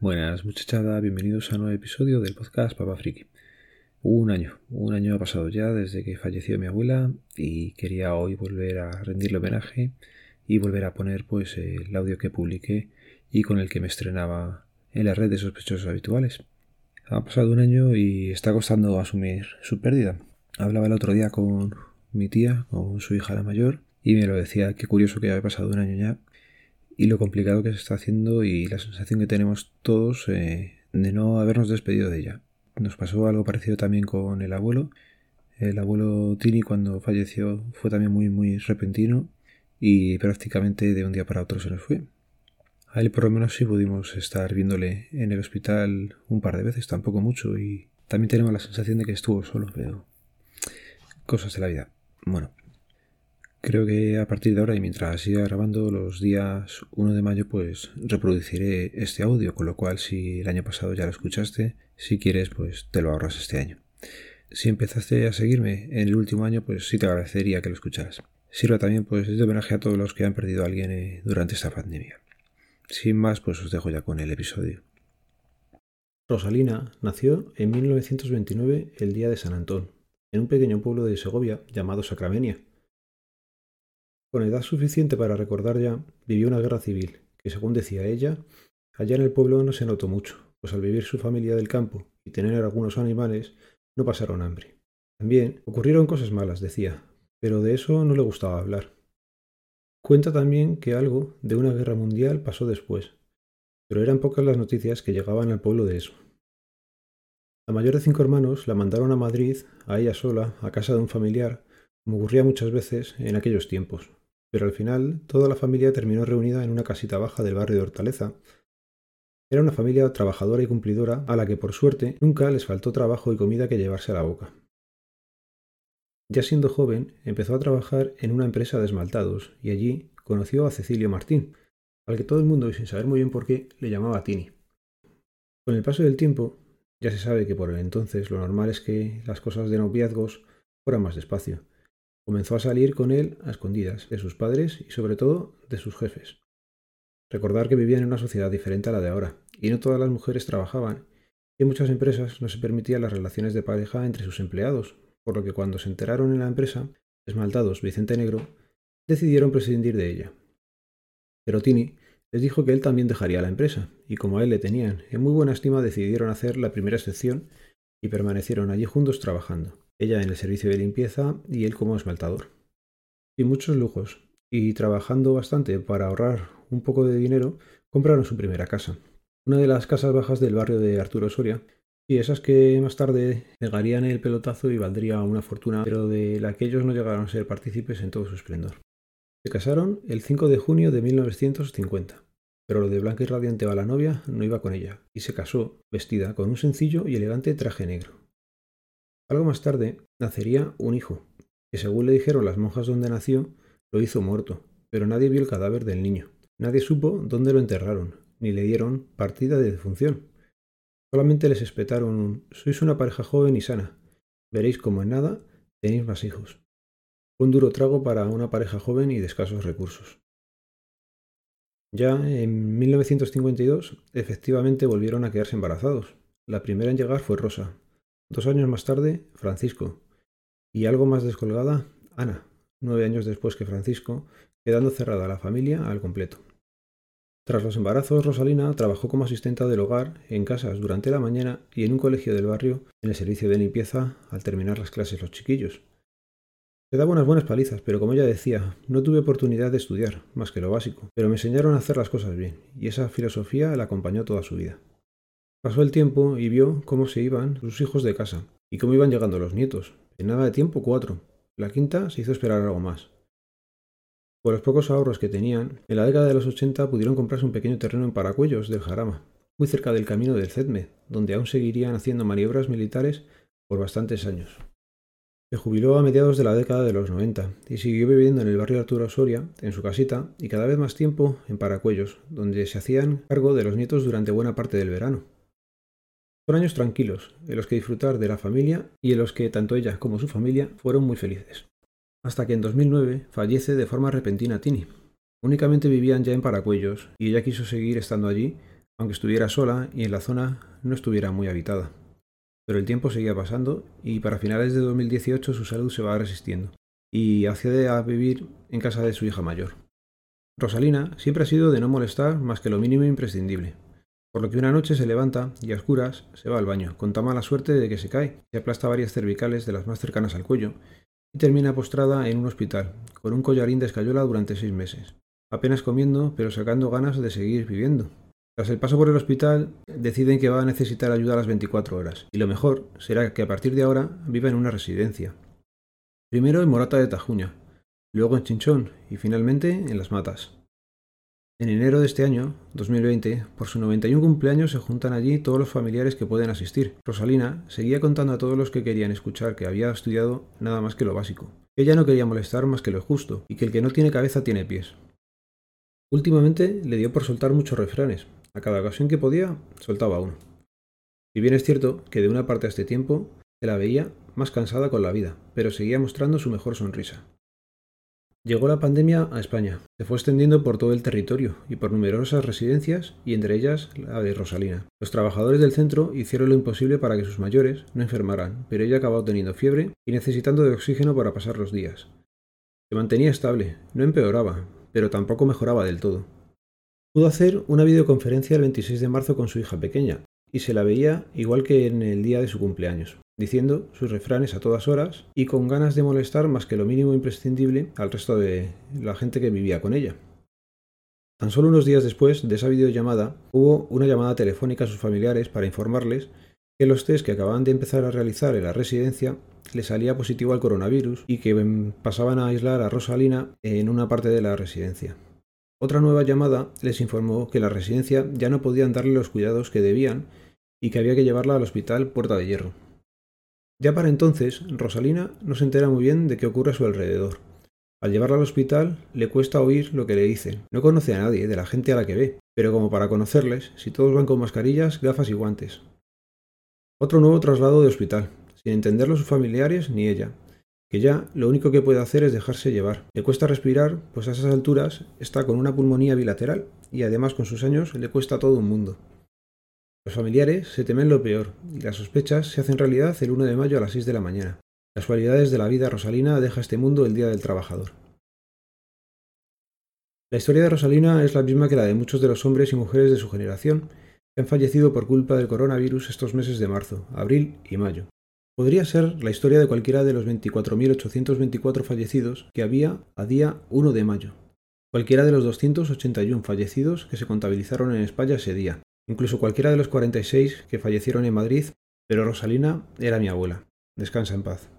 Buenas muchachada, bienvenidos a un nuevo episodio del podcast Papa Friki. Un año, un año ha pasado ya desde que falleció mi abuela y quería hoy volver a rendirle homenaje y volver a poner pues el audio que publiqué y con el que me estrenaba en la red de sospechosos habituales. Ha pasado un año y está costando asumir su pérdida. Hablaba el otro día con mi tía, con su hija la mayor, y me lo decía, qué curioso que había pasado un año ya y lo complicado que se está haciendo y la sensación que tenemos todos eh, de no habernos despedido de ella. Nos pasó algo parecido también con el abuelo. El abuelo Tini cuando falleció fue también muy muy repentino y prácticamente de un día para otro se nos fue. A él por lo menos sí pudimos estar viéndole en el hospital un par de veces, tampoco mucho, y también tenemos la sensación de que estuvo solo, pero cosas de la vida. Bueno, Creo que a partir de ahora y mientras siga grabando los días 1 de mayo pues reproduciré este audio, con lo cual si el año pasado ya lo escuchaste, si quieres pues te lo ahorras este año. Si empezaste a seguirme en el último año pues sí te agradecería que lo escucharas. Sirva también pues de homenaje a todos los que han perdido a alguien eh, durante esta pandemia. Sin más pues os dejo ya con el episodio. Rosalina nació en 1929 el día de San Antón, en un pequeño pueblo de Segovia llamado Sacramenia con edad suficiente para recordar ya, vivió una guerra civil, que según decía ella, allá en el pueblo no se notó mucho, pues al vivir su familia del campo y tener algunos animales, no pasaron hambre. También ocurrieron cosas malas, decía, pero de eso no le gustaba hablar. Cuenta también que algo de una guerra mundial pasó después, pero eran pocas las noticias que llegaban al pueblo de eso. La mayor de cinco hermanos la mandaron a Madrid, a ella sola, a casa de un familiar, como ocurría muchas veces en aquellos tiempos pero al final toda la familia terminó reunida en una casita baja del barrio de Hortaleza. Era una familia trabajadora y cumplidora a la que por suerte nunca les faltó trabajo y comida que llevarse a la boca. Ya siendo joven, empezó a trabajar en una empresa de esmaltados y allí conoció a Cecilio Martín, al que todo el mundo, y sin saber muy bien por qué, le llamaba Tini. Con el paso del tiempo, ya se sabe que por el entonces lo normal es que las cosas de noviazgos fueran más despacio, Comenzó a salir con él a escondidas de sus padres y sobre todo de sus jefes. Recordar que vivían en una sociedad diferente a la de ahora, y no todas las mujeres trabajaban, y en muchas empresas no se permitían las relaciones de pareja entre sus empleados, por lo que cuando se enteraron en la empresa, esmaltados Vicente Negro, decidieron prescindir de ella. Pero Tini les dijo que él también dejaría la empresa, y como a él le tenían en muy buena estima decidieron hacer la primera excepción y permanecieron allí juntos trabajando ella en el servicio de limpieza y él como esmaltador. Y muchos lujos, y trabajando bastante para ahorrar un poco de dinero, compraron su primera casa. Una de las casas bajas del barrio de Arturo Soria, y esas que más tarde pegarían el pelotazo y valdría una fortuna, pero de la que ellos no llegaron a ser partícipes en todo su esplendor. Se casaron el 5 de junio de 1950, pero lo de blanca y radiante a la novia no iba con ella, y se casó vestida con un sencillo y elegante traje negro. Algo más tarde nacería un hijo, que según le dijeron las monjas donde nació, lo hizo muerto, pero nadie vio el cadáver del niño. Nadie supo dónde lo enterraron, ni le dieron partida de defunción. Solamente les espetaron un sois una pareja joven y sana. Veréis como en nada tenéis más hijos. Un duro trago para una pareja joven y de escasos recursos. Ya en 1952, efectivamente volvieron a quedarse embarazados. La primera en llegar fue Rosa, Dos años más tarde, Francisco. Y algo más descolgada, Ana, nueve años después que Francisco, quedando cerrada la familia al completo. Tras los embarazos, Rosalina trabajó como asistenta del hogar, en casas durante la mañana y en un colegio del barrio en el servicio de limpieza al terminar las clases los chiquillos. Se daba unas buenas palizas, pero como ella decía, no tuve oportunidad de estudiar, más que lo básico, pero me enseñaron a hacer las cosas bien, y esa filosofía la acompañó toda su vida. Pasó el tiempo y vio cómo se iban sus hijos de casa y cómo iban llegando los nietos. En nada de tiempo, cuatro. La quinta se hizo esperar algo más. Por los pocos ahorros que tenían, en la década de los 80 pudieron comprarse un pequeño terreno en Paracuellos del Jarama, muy cerca del camino del Cedme, donde aún seguirían haciendo maniobras militares por bastantes años. Se jubiló a mediados de la década de los 90 y siguió viviendo en el barrio Arturo Soria, en su casita, y cada vez más tiempo en Paracuellos, donde se hacían cargo de los nietos durante buena parte del verano. Años tranquilos, en los que disfrutar de la familia y en los que tanto ella como su familia fueron muy felices. Hasta que en 2009 fallece de forma repentina Tini. Únicamente vivían ya en Paracuellos y ella quiso seguir estando allí, aunque estuviera sola y en la zona no estuviera muy habitada. Pero el tiempo seguía pasando y para finales de 2018 su salud se va resistiendo y accede a vivir en casa de su hija mayor. Rosalina siempre ha sido de no molestar más que lo mínimo imprescindible, por lo que una noche se levanta y a oscuras se va al baño, con tan mala suerte de que se cae, se aplasta varias cervicales de las más cercanas al cuello y termina postrada en un hospital, con un collarín de escayola durante seis meses, apenas comiendo pero sacando ganas de seguir viviendo. Tras el paso por el hospital, deciden que va a necesitar ayuda a las 24 horas, y lo mejor será que a partir de ahora viva en una residencia. Primero en Morata de Tajuña, luego en Chinchón y finalmente en Las Matas. En enero de este año, 2020, por su 91 cumpleaños se juntan allí todos los familiares que pueden asistir. Rosalina seguía contando a todos los que querían escuchar que había estudiado nada más que lo básico. Ella no quería molestar más que lo justo, y que el que no tiene cabeza tiene pies. Últimamente le dio por soltar muchos refranes. A cada ocasión que podía, soltaba uno. Y bien es cierto que de una parte a este tiempo se la veía más cansada con la vida, pero seguía mostrando su mejor sonrisa. Llegó la pandemia a España, se fue extendiendo por todo el territorio y por numerosas residencias y entre ellas la de Rosalina. Los trabajadores del centro hicieron lo imposible para que sus mayores no enfermaran, pero ella acabó teniendo fiebre y necesitando de oxígeno para pasar los días. Se mantenía estable, no empeoraba, pero tampoco mejoraba del todo. Pudo hacer una videoconferencia el 26 de marzo con su hija pequeña, y se la veía igual que en el día de su cumpleaños diciendo sus refranes a todas horas y con ganas de molestar más que lo mínimo imprescindible al resto de la gente que vivía con ella. Tan solo unos días después de esa videollamada hubo una llamada telefónica a sus familiares para informarles que los test que acababan de empezar a realizar en la residencia le salía positivo al coronavirus y que pasaban a aislar a Rosalina en una parte de la residencia. Otra nueva llamada les informó que la residencia ya no podían darle los cuidados que debían y que había que llevarla al hospital Puerta de Hierro. Ya para entonces, Rosalina no se entera muy bien de qué ocurre a su alrededor. Al llevarla al hospital, le cuesta oír lo que le dicen. No conoce a nadie de la gente a la que ve, pero como para conocerles, si todos van con mascarillas, gafas y guantes. Otro nuevo traslado de hospital, sin entenderlo sus familiares ni ella, que ya lo único que puede hacer es dejarse llevar. Le cuesta respirar, pues a esas alturas está con una pulmonía bilateral y además con sus años le cuesta todo un mundo. Los familiares se temen lo peor y las sospechas se hacen realidad el 1 de mayo a las 6 de la mañana. Casualidades de la vida, Rosalina deja este mundo el Día del Trabajador. La historia de Rosalina es la misma que la de muchos de los hombres y mujeres de su generación que han fallecido por culpa del coronavirus estos meses de marzo, abril y mayo. Podría ser la historia de cualquiera de los 24.824 fallecidos que había a día 1 de mayo, cualquiera de los 281 fallecidos que se contabilizaron en España ese día, incluso cualquiera de los 46 que fallecieron en Madrid, pero Rosalina era mi abuela. Descansa en paz.